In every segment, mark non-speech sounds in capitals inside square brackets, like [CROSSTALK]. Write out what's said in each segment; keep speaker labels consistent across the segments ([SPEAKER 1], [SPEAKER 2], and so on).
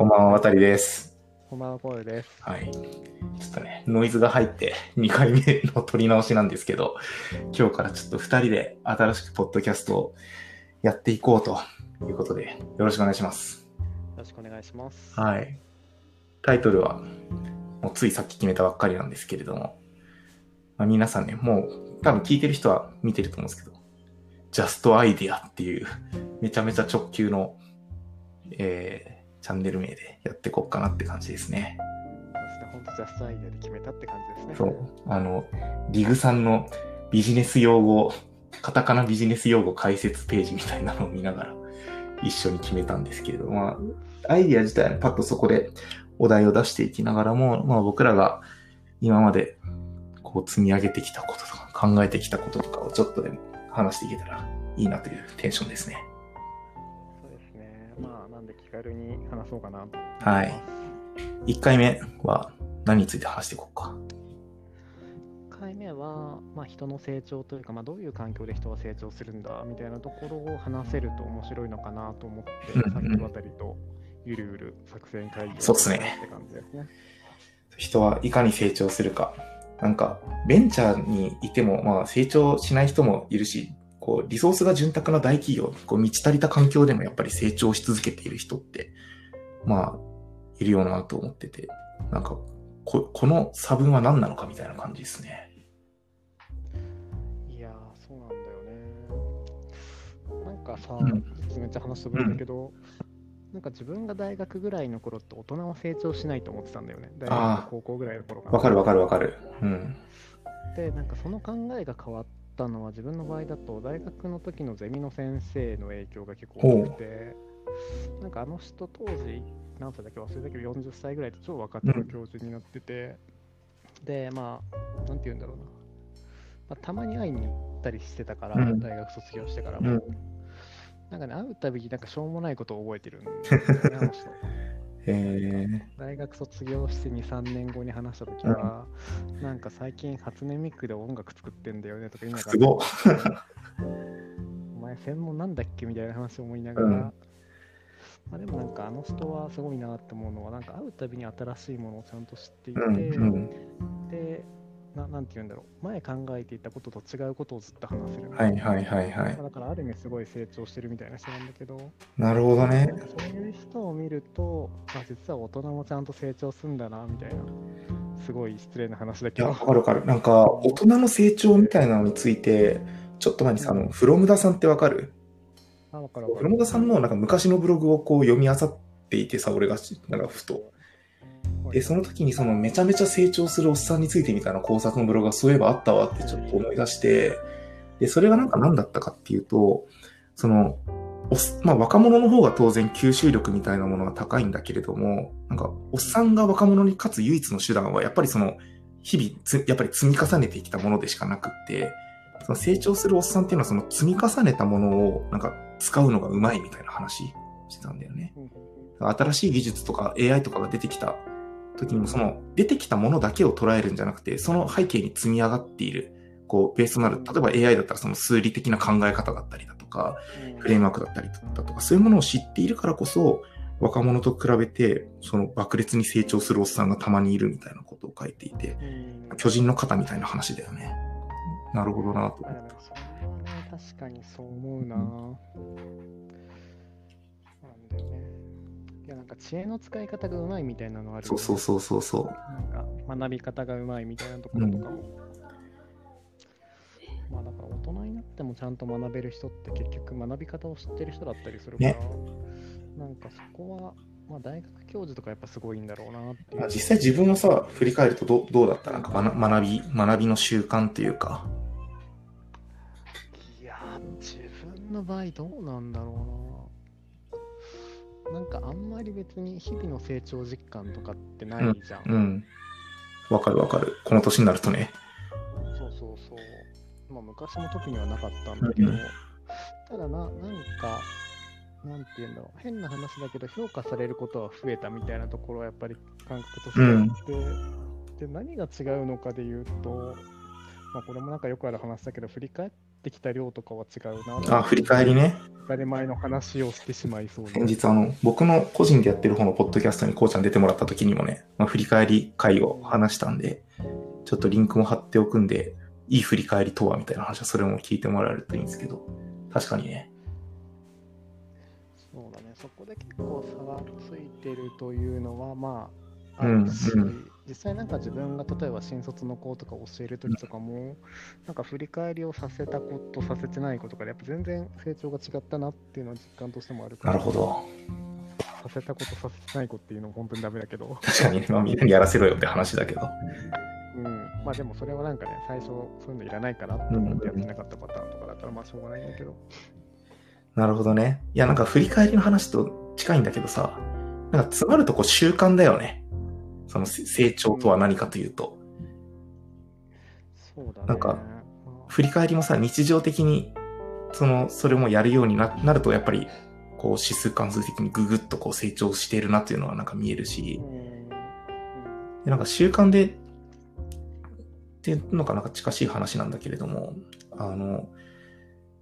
[SPEAKER 1] こんばんは、渡りです。
[SPEAKER 2] こんばんは、ポールです。
[SPEAKER 1] はい。ちょっとね、ノイズが入って [LAUGHS] 2回目の撮り直しなんですけど、今日からちょっと2人で新しくポッドキャストをやっていこうということで、よろしくお願いします。
[SPEAKER 2] よろしくお願いします。
[SPEAKER 1] はい。タイトルは、もうついさっき決めたばっかりなんですけれども、まあ、皆さんね、もう多分聞いてる人は見てると思うんですけど、Just Idea っていうめちゃめちゃ直球の、えーチャンネル名でやっていこうかなって感じですね。
[SPEAKER 2] そして本当ジャストアイデアで決めたって感じですね。
[SPEAKER 1] そう。あの、リグさんのビジネス用語、カタカナビジネス用語解説ページみたいなのを見ながら一緒に決めたんですけれど、まあ、アイディア自体はパッとそこでお題を出していきながらも、まあ僕らが今までこう積み上げてきたこととか考えてきたこととかをちょっとでも話していけたらいいなというテンションですね。
[SPEAKER 2] 気軽に話そうかなと。
[SPEAKER 1] はい。1回目は何について話していこうか。
[SPEAKER 2] 1回目は、まあ、人の成長というか、まあ、どういう環境で人は成長するんだみたいなところを話せると面白いのかなと思って、
[SPEAKER 1] うんうん
[SPEAKER 2] さっき渡りとゆるゆる作戦会議を
[SPEAKER 1] そうっすね
[SPEAKER 2] って感じですね。
[SPEAKER 1] 人はいかに成長するか。なんか、ベンチャーにいても、まあ、成長しない人もいるし、こう、リソースが潤沢な大企業、こう、満ち足りた環境でもやっぱり成長し続けている人って、まあ、いるよなと思ってて、なんか、ここの差分は何なのかみたいな感じですね。
[SPEAKER 2] いやー、そうなんだよね。なんかさ、
[SPEAKER 1] うん
[SPEAKER 2] めっちゃ話飛ぶんだけど、なんか自分が大学ぐらいの頃って大人は成長しないと思ってたんだよね。大学と高校ぐらいの頃か
[SPEAKER 1] わかるわかるわかる。うん。
[SPEAKER 2] で、なんかその考えが変わったのは自分の場合だと大学の時のゼミの先生の影響が結構大きくて、なんかあの人当時、何歳だっけ忘れたけど40歳ぐらいで超若手の教授になってて、で、まあ、なんて言うんだろうな。まあ、たまに会いに行ったりしてたから、
[SPEAKER 1] うん
[SPEAKER 2] 大学卒業してからも。
[SPEAKER 1] うん。
[SPEAKER 2] なんかね、会うたびになんかしょうもないことを覚えてるんですよね、[LAUGHS] あの人。
[SPEAKER 1] え
[SPEAKER 2] 大学卒業して2、3年後に話したときは、なんか最近初音ミクで音楽作ってんだよねとか言いな
[SPEAKER 1] ー、
[SPEAKER 2] が。ら、お前専門なんだっけみたいな話を思いながら、
[SPEAKER 1] うん
[SPEAKER 2] まあ、でもなんかあの人はすごいなって思うのは、なんか会うたびに新しいものをちゃんと知っていて、
[SPEAKER 1] うん、うん。
[SPEAKER 2] でな、なんて言うんだろう、前考えていたことと違うことをずっと話せる。
[SPEAKER 1] はいはいはいはい。
[SPEAKER 2] だからある意味すごい成長してるみたいな人なんだけど、
[SPEAKER 1] なるほどね。
[SPEAKER 2] そういう人を見ると、あ実は大人もちゃんと成長するんだなみたいな、すごい失礼な話だけど
[SPEAKER 1] わ、かるわかる。なんか、大人の成長みたいなのについて、ちょっと前にさ、あの、フロムダさんってわかる？
[SPEAKER 2] あ、わかる
[SPEAKER 1] フロムダさんのなんか昔のブログをこう読み漁っていてさ、俺がなんかふと。で、その時にそのめちゃめちゃ成長するおっさんについてみたいな考察のブログがそういえばあったわってちょっと思い出して、で、それがなんか何だったかっていうと、その、おっまあ若者の方が当然吸収力みたいなものが高いんだけれども、なんかおっさんが若者に勝つ唯一の手段はやっぱりその、日々つ、やっぱり積み重ねてきたものでしかなくって、その成長するおっさんっていうのはその積み重ねたものをなんか使うのがうまいみたいな話してたんだよね。
[SPEAKER 2] うん
[SPEAKER 1] 新しい技術とか AI とかが出てきた時にもその出てきたものだけを捉えるんじゃなくて、その背景に積み上がっている、こう、ベースとなる、例えば AI だったらその数理的な考え方だったりだとか、フレームワークだったりだとか、そういうものを知っているからこそ、若者と比べて、その爆裂に成長するおっさんがたまにいるみたいなことを書いていて、
[SPEAKER 2] うん。
[SPEAKER 1] 巨人の肩みたいな話だよね。なるほどなと思っ
[SPEAKER 2] あでもそれはね、確かにそう思うな。なんや、なんか知恵の使い方がうまいみたいなのあるね、
[SPEAKER 1] そうそうそうそうそう。
[SPEAKER 2] なんか学び方がうまいみたいなところとかも。まあだから大人になってもちゃんと学べる人って結局学び方を知ってる人だったりするから、
[SPEAKER 1] ね
[SPEAKER 2] なんかそこは、まあ大学教授とかやっぱすごいんだろうなって
[SPEAKER 1] 実際自分をさ、振り返るとどうどうだった？なんか学学び、学びの習慣というか。
[SPEAKER 2] いやー、自分の場合どうなんだろうな。まり別に日々の成長実感とかってないじゃん。
[SPEAKER 1] うん。わかるわかる。この年になるとね。
[SPEAKER 2] そうそうそう。まあ昔の時にはなかったんだけど、
[SPEAKER 1] うん
[SPEAKER 2] ただな、なんか、なんて言うんだろう、変な話だけど評価されることは増えたみたいなところはやっぱり感覚としてあって、で、何が違うのかで言うと、まあこれもなんかよくある話だけど、振り返っってきた量とかは違うな。
[SPEAKER 1] あ、振り返りね。
[SPEAKER 2] 当たり前の話をしてしまいそう
[SPEAKER 1] 先日あの、僕の個人でやってる方のポッドキャストにこうちゃん出てもらった時にもね、まあ、振り返り会を話したんで、ちょっとリンクも貼っておくんで、いい振り返りとはみたいな話はそれも聞いてもらえるといいんですけど、確かにね。
[SPEAKER 2] そうだね、そこで結構差がついてるというのは、まあ、あるし、うんうん実際なんか自分が例えば新卒の子とか教える時とかも、なんか振り返りをさせたことさせてないことがやっぱ全然成長が違ったなっていうのは実感としてもある
[SPEAKER 1] からなるほど。
[SPEAKER 2] させたことさせてないことっていうのも本当にダメだけど。
[SPEAKER 1] 確かに、まあ、みんなにやらせろよって話だけど。
[SPEAKER 2] うん。まあでもそれはなんかね最初そういうのいらないかなって思ってやってなかったパターンとかだったらまあしょうがないんだけど、
[SPEAKER 1] なるほどね。いやなんか振り返りの話と近いんだけどさなんか詰まるとこ習慣だよねその成長とは何かというと。
[SPEAKER 2] そうだね。
[SPEAKER 1] なんか、振り返りもさ、日常的に、その、それもやるようになると、やっぱり、こう、指数関数的にぐぐっとこう成長しているなっていうのはなんか見えるし、でなんか習慣で、っていうのがなんか近しい話なんだけれども、あの、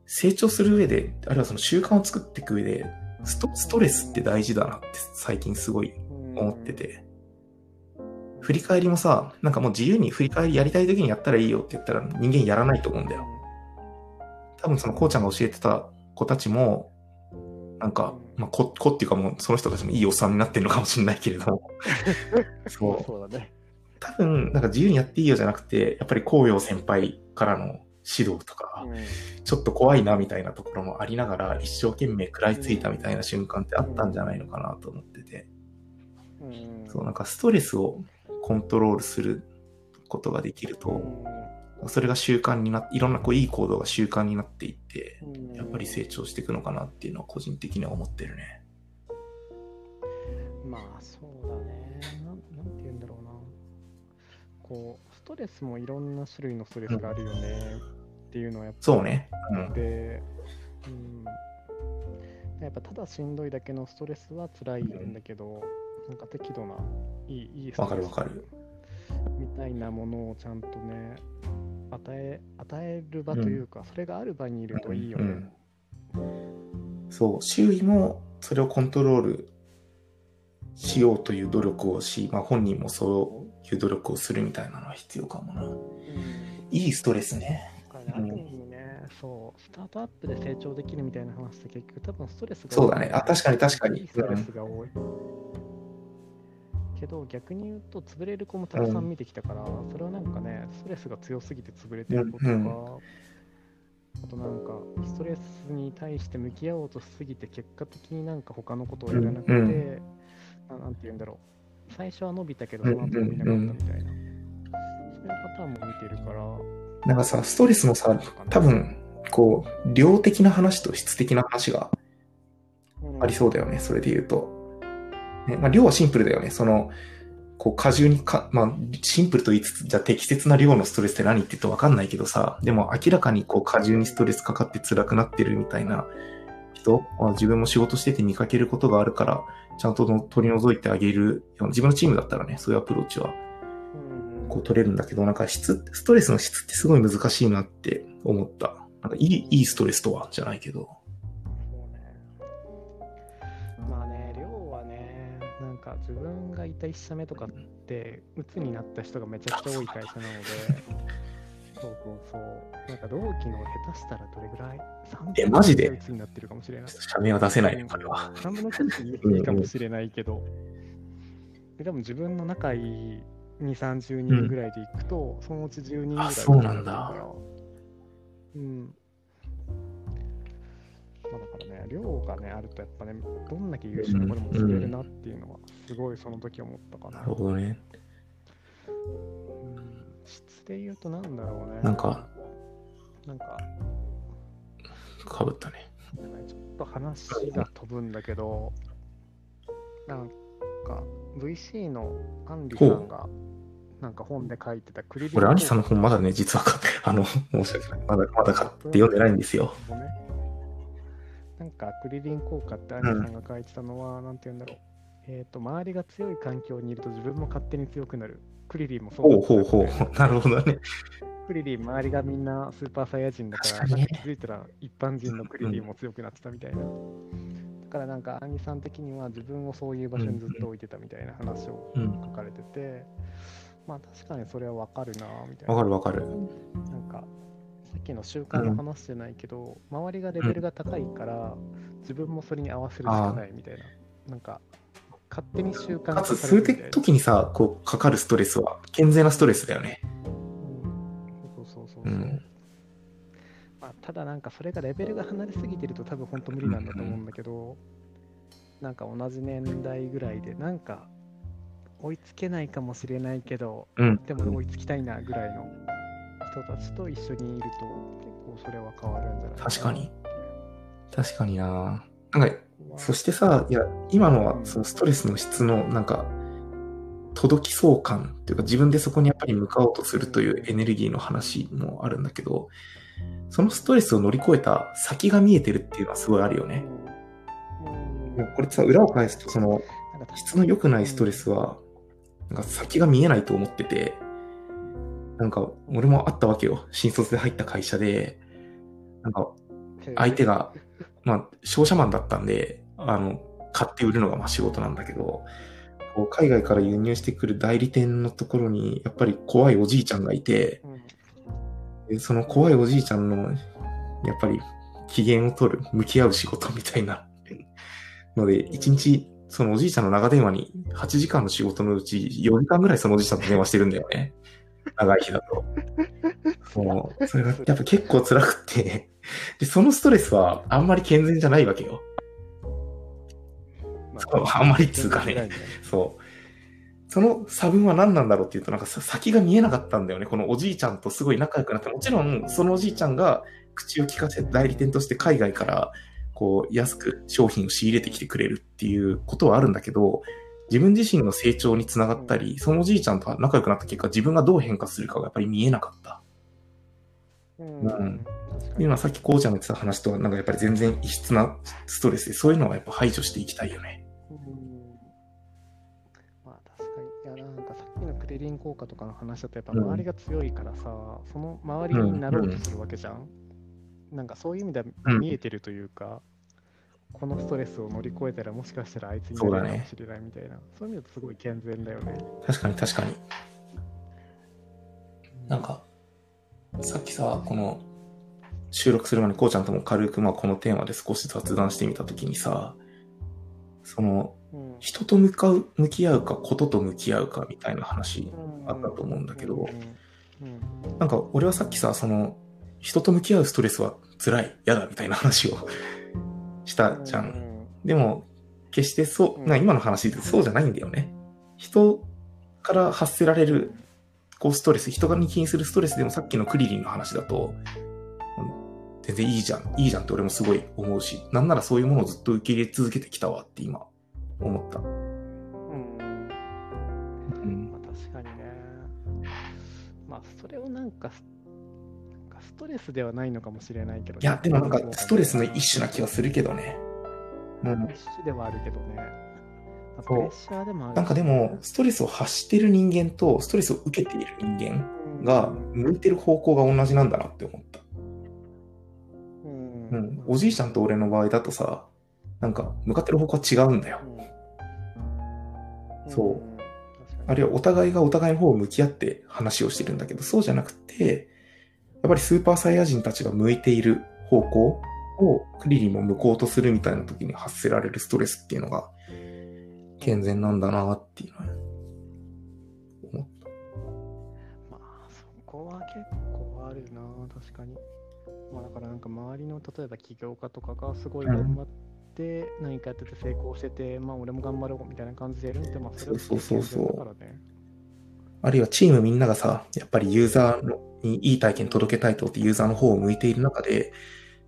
[SPEAKER 1] 成長する上で、あるいはその習慣を作っていく上で、ストストレスって大事だなって最近すごい思ってて、振り返りもさ、なんかもう自由に振り返りやりたい時にやったらいいよって言ったら人間やらないと思うんだよ。多分そのこうちゃんが教えてた子たちも、なんか、まあ、子、子っていうかもうその人たちもいいおっさんになってるのかもしれないけれども。[LAUGHS]
[SPEAKER 2] そう。そうだね。
[SPEAKER 1] 多分、なんか自由にやっていいよじゃなくて、やっぱり紅葉先輩からの指導とか、ちょっと怖いなみたいなところもありながら、一生懸命食らいついたみたいな瞬間ってあったんじゃないのかなと思ってて。そう、なんかストレスをコントロールすることができると、それが習慣になって、いろんなこういい行動が習慣になっていって、やっぱり成長していくのかなっていうのは個人的には思ってるね。
[SPEAKER 2] まあそうだね。なんなんて言うんだろうな。こう、ストレスもいろんな種類のストレスがあるよねっていうのはやっぱ
[SPEAKER 1] そうね。
[SPEAKER 2] うん、で、うん。やっぱただしんどいだけのストレスは辛いんだけど、なんか適度な、いい、いい
[SPEAKER 1] わかるわかる。
[SPEAKER 2] みたいなものをちゃんとね、与え、与える場というか、うん、それがある場にいるといいよね。
[SPEAKER 1] うん、そう、周囲もそれをコントロールしようという努力をし、まあ、本人もそういう努力をするみたいなのは必要かもな。うん、いいストレス
[SPEAKER 2] ね。そう、スタートアップで成長できるみたいな話って結局多分ストレスが
[SPEAKER 1] そうだね。あ、確かに確かに。
[SPEAKER 2] ストレスが多い。けど逆に言うと潰れる子もたくさん見てきたから、うん、それはなんかねストレスが強すぎて潰れてることとか、うん、あとなんかストレスに対して向き合おうとしすぎて結果的になんか他のことをやらなくて、うん、なんて言うんだろう。最初は伸びたけどその後伸びなかったみたいな、そういうパターンも見てるから
[SPEAKER 1] なんかさストレスもさ多分こう量的な話と質的な話がありそうだよね、それで言うと。ねまあ、量はシンプルだよね。その、こう、過重にか、まあ、シンプルと言いつつ、じゃあ適切な量のストレスって何って言うとわかんないけどさ、でも明らかにこう、過重にストレスかかって辛くなってるみたいな人、まあ、自分も仕事してて見かけることがあるから、ちゃんと取り除いてあげる自分のチームだったらね、そういうアプローチは、こう取れるんだけど、なんか質、ストレスの質ってすごい難しいなって思った。なんかいい、いいストレスとは、じゃないけど。
[SPEAKER 2] 自分がいた1社目とかって、鬱になった人がめちゃくちゃ多い会社なので、そうそうそう。なんか同期の下手したらどれぐらい
[SPEAKER 1] ?3 え、マジで？
[SPEAKER 2] 鬱になってるかもしれない。
[SPEAKER 1] 社名は出せないね、これは。
[SPEAKER 2] 3分の1いいかもしれないけど、で多分自分の仲いい2、30人ぐらいで行くと、うん、そのうち10人ぐらい
[SPEAKER 1] そうなんだ。
[SPEAKER 2] うん。まあ、だからね、量がね、あるとやっぱね、どんだけ優秀な子でも作れるなっていうのは、すごいその時思ったかな。
[SPEAKER 1] なるほどね。
[SPEAKER 2] うん、質で言うとなんだろうね。
[SPEAKER 1] なんか、
[SPEAKER 2] なんか、
[SPEAKER 1] かぶったね。
[SPEAKER 2] ちょっと話が飛ぶんだけど、なんか、VC のアンリさんが、なんか本で書いてたクリリン。
[SPEAKER 1] 俺、アンリさんの本まだね、実は、あの、申し訳ない。まだ、まだ買って読んでないんですよ。ね
[SPEAKER 2] なんかアクリリン効果ってアニさんが書いてたのは、うん、なんて言うんだろう。えっ、ー、と、周りが強い環境にいると自分も勝手に強くなる。クリリンもそう
[SPEAKER 1] ほうほうほう。[LAUGHS] なるほどね。
[SPEAKER 2] クリリン周りがみんなスーパーサイヤ人だから、なんか気づいたら一般人のクリリンも強くなってたみたいな。だからなんか、アンギさん的には自分をそういう場所にずっと置いてたみたいな話を
[SPEAKER 1] うん。
[SPEAKER 2] 書かれてて、まあ確かにそれはわかるなみたいな。
[SPEAKER 1] わかるわかる。
[SPEAKER 2] なんか、さっきの習慣の話じゃないけど、周りがレベルが高いから、自分もそれに合わせるしかないみたいな。なんか、勝手に習慣
[SPEAKER 1] かつ、数
[SPEAKER 2] れるみたいな
[SPEAKER 1] 時にさ、こう、かかるストレスは、健全なストレスだよね。
[SPEAKER 2] うんそうそうそうそう。
[SPEAKER 1] うん
[SPEAKER 2] まあ、ただなんかそれがレベルが離れすぎてると多分本当無理なんだと思うんだけど、なんか同じ年代ぐらいでなんか追いつけないかもしれないけど、
[SPEAKER 1] うん。
[SPEAKER 2] でも追いつきたいなぐらいの人たちと一緒にいると結構それは変わるんじゃない
[SPEAKER 1] 確かに。
[SPEAKER 2] な
[SPEAKER 1] 確かにな。なんか、そしてさ、いや、今のはそのストレスの質のなんか、届きそう感っていうか自分でそこにやっぱり向かおうとするというエネルギーの話もあるんだけど、そのストレスを乗り越えた先が見えてるっていうのはすごいあるよね。
[SPEAKER 2] うん。
[SPEAKER 1] これさ、裏を返すとその質の良くないストレスは、なんか先が見えないと思ってて、なんか俺もあったわけよ。新卒で入った会社で、なんか相手が、まあ、商社マンだったんで、あの、買って売るのがまあ仕事なんだけど、こう海外から輸入してくる代理店のところに、やっぱり怖いおじいちゃんがいて、でその怖いおじいちゃんの、やっぱり機嫌を取る、向き合う仕事みたいなので、一日、そのおじいちゃんの長電話に8時間の仕事のうち4時間ぐらいそのおじいちゃんと電話してるんだよね。長い日だと。もう、それがやっぱ結構辛くて、で、そのストレスはあんまり健全じゃないわけよ。
[SPEAKER 2] ま
[SPEAKER 1] そうあんまりっつうかねそう。その差分は何なんだろうっていうと、なんかさ先が見えなかったんだよね。このおじいちゃんとすごい仲良くなって、もちろんそのおじいちゃんが口を聞かせて代理店として海外からこう安く商品を仕入れてきてくれるっていうことはあるんだけど、自分自身の成長につながったり、そのおじいちゃんと仲良くなった結果、自分がどう変化するかがやっぱり見えなかった。
[SPEAKER 2] うん
[SPEAKER 1] うんいうのはさっきこうちゃんが言ってた話とは、なんかやっぱり全然異質なストレスで、そういうのはやっぱ排除していきたいよね。
[SPEAKER 2] うんまあ確かに。いやなんかさっきのクレリン効果とかの話だとやっぱ周りが強いからさ、その周りになろうとするわけじゃん。なんかそういう意味では
[SPEAKER 1] うん
[SPEAKER 2] 見えてるというか、このストレスを乗り越えたらもしかしたらあいつに
[SPEAKER 1] そうだね
[SPEAKER 2] なるかもしれないみたいな。そういう意味だとすごい健全だよね。
[SPEAKER 1] 確かに確かに。なんか、さっきさ、この収録する前にこうちゃんとも軽くまあこのテーマで少し雑談してみたときにさ、その
[SPEAKER 2] うん、
[SPEAKER 1] 人と向かう、向き合うか、ことと向き合うかみたいな話あったと思うんだけどなんか俺はさっきさ、その人と向き合うストレスは辛い、嫌だみたいな話をしたじゃん。でも、決してそう、
[SPEAKER 2] うん
[SPEAKER 1] な今の話でそうじゃないんだよね。人から発せられる、こう、ストレス、人に気にするストレスでもさっきのクリリンの話だと、うん全然いいじゃん、いいじゃんって俺もすごい思うし、なんならそういうものをずっと受け入れ続けてきたわって今、思った。
[SPEAKER 2] うん
[SPEAKER 1] うん
[SPEAKER 2] まあ、確かにね。まあ、それをなんかトレスではないのかもしれないけど、
[SPEAKER 1] いや、でもなんかストレスの一種な気はするけどね。うん。
[SPEAKER 2] 一種ではあるけどね。プレッシャーでもあるし
[SPEAKER 1] なんかでも、ストレスを発してる人間と、ストレスを受けている人間が、向いてる方向が同じなんだなって思った。
[SPEAKER 2] うん
[SPEAKER 1] うん。おじいちゃんと俺の場合だとさ、なんか、向かってる方向は違うんだよ。
[SPEAKER 2] うん
[SPEAKER 1] そうんあるいはお互いがお互いの方を向き合って話をしてるんだけど、そうじゃなくて、やっぱりスーパーサイヤ人たちが向いている方向をクリリンも向こうとするみたいな時に発せられるストレスっていうのが健全なんだなっていうのは思っ
[SPEAKER 2] まあ、そこは結構あるな、確かに。まあ、だからなんか周りの例えば起業家とかがすごい頑張って何かやってて成功してて、まあ俺も頑張ろうみたいな感じでやるのって、まあそれは
[SPEAKER 1] そうそうそうそう
[SPEAKER 2] 健全だからね。
[SPEAKER 1] あるいはチームみんながさ、やっぱりユーザーのにいい体験届けたいと思ってユーザーの方を向いている中で、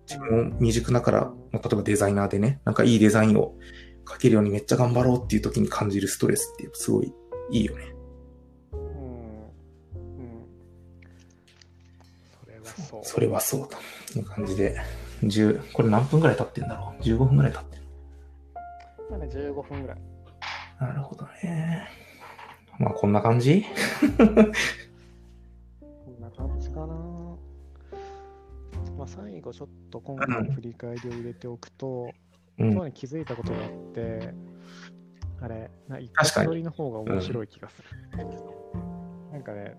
[SPEAKER 1] 自分も未熟ながら、まあ例えばデザイナーでね、なんかいいデザインを書けるようにめっちゃ頑張ろうっていう時に感じるストレスってすごいいいよね。
[SPEAKER 2] うん。うん。それはそう。
[SPEAKER 1] それはそうという感じで、10、これ何分ぐらい経ってんだろう ?15 分ぐらい経ってる。
[SPEAKER 2] まあね、15分ぐらい。
[SPEAKER 1] なるほどね。まあこんな感じ？
[SPEAKER 2] こんな感じかな。最後ちょっと今回の振り返りを入れておくと、
[SPEAKER 1] うん
[SPEAKER 2] 今に気づいたことがあって、あれ、な一発撮りの方が面白い気がする。なんかね、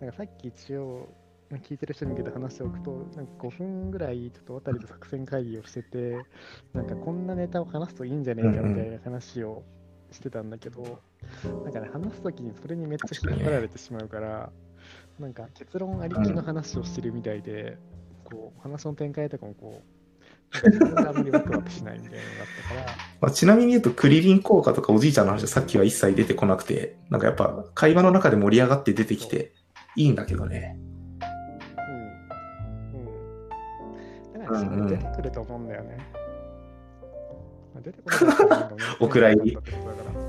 [SPEAKER 2] なんかさっき一応、聞いてる人に向けて話しておくと、なんか5分ぐらいちょっと渡りと作戦会議をしてて、なんかこんなネタを話すといいんじゃねえかみたいな話をしてたんだけど、なんかね、話すときにそれにめっちゃ引っ張られてしまうから、なんか結論ありきの話をしてるみたいで、こう話の展開とかもこう、ワクワクしないみたいなのがあったから、[LAUGHS]
[SPEAKER 1] まあ、ちなみに言うと、クリリン効果とかおじいちゃんの話はさっきは一切出てこなくて、なんかやっぱ会話の中で盛り上がって出てきていいんだけどね。
[SPEAKER 2] うん。うん。だから、出てくると思うんだよね。[LAUGHS] まあ、出てこなかったらなんかね
[SPEAKER 1] お蔵入り [LAUGHS]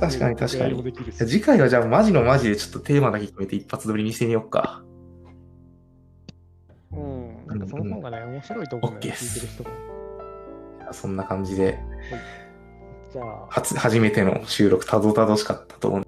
[SPEAKER 1] 確かに確かに次回はじゃあマジのマジでちょっとテーマだけ決めて一発撮りにしてみようか。
[SPEAKER 2] うん。なんかその方がね、面白いと思うんだよ、
[SPEAKER 1] OK
[SPEAKER 2] 聞いてる人も。
[SPEAKER 1] そんな感じで、
[SPEAKER 2] じゃあ、
[SPEAKER 1] 初、初めての収録たどたどしかったと思う。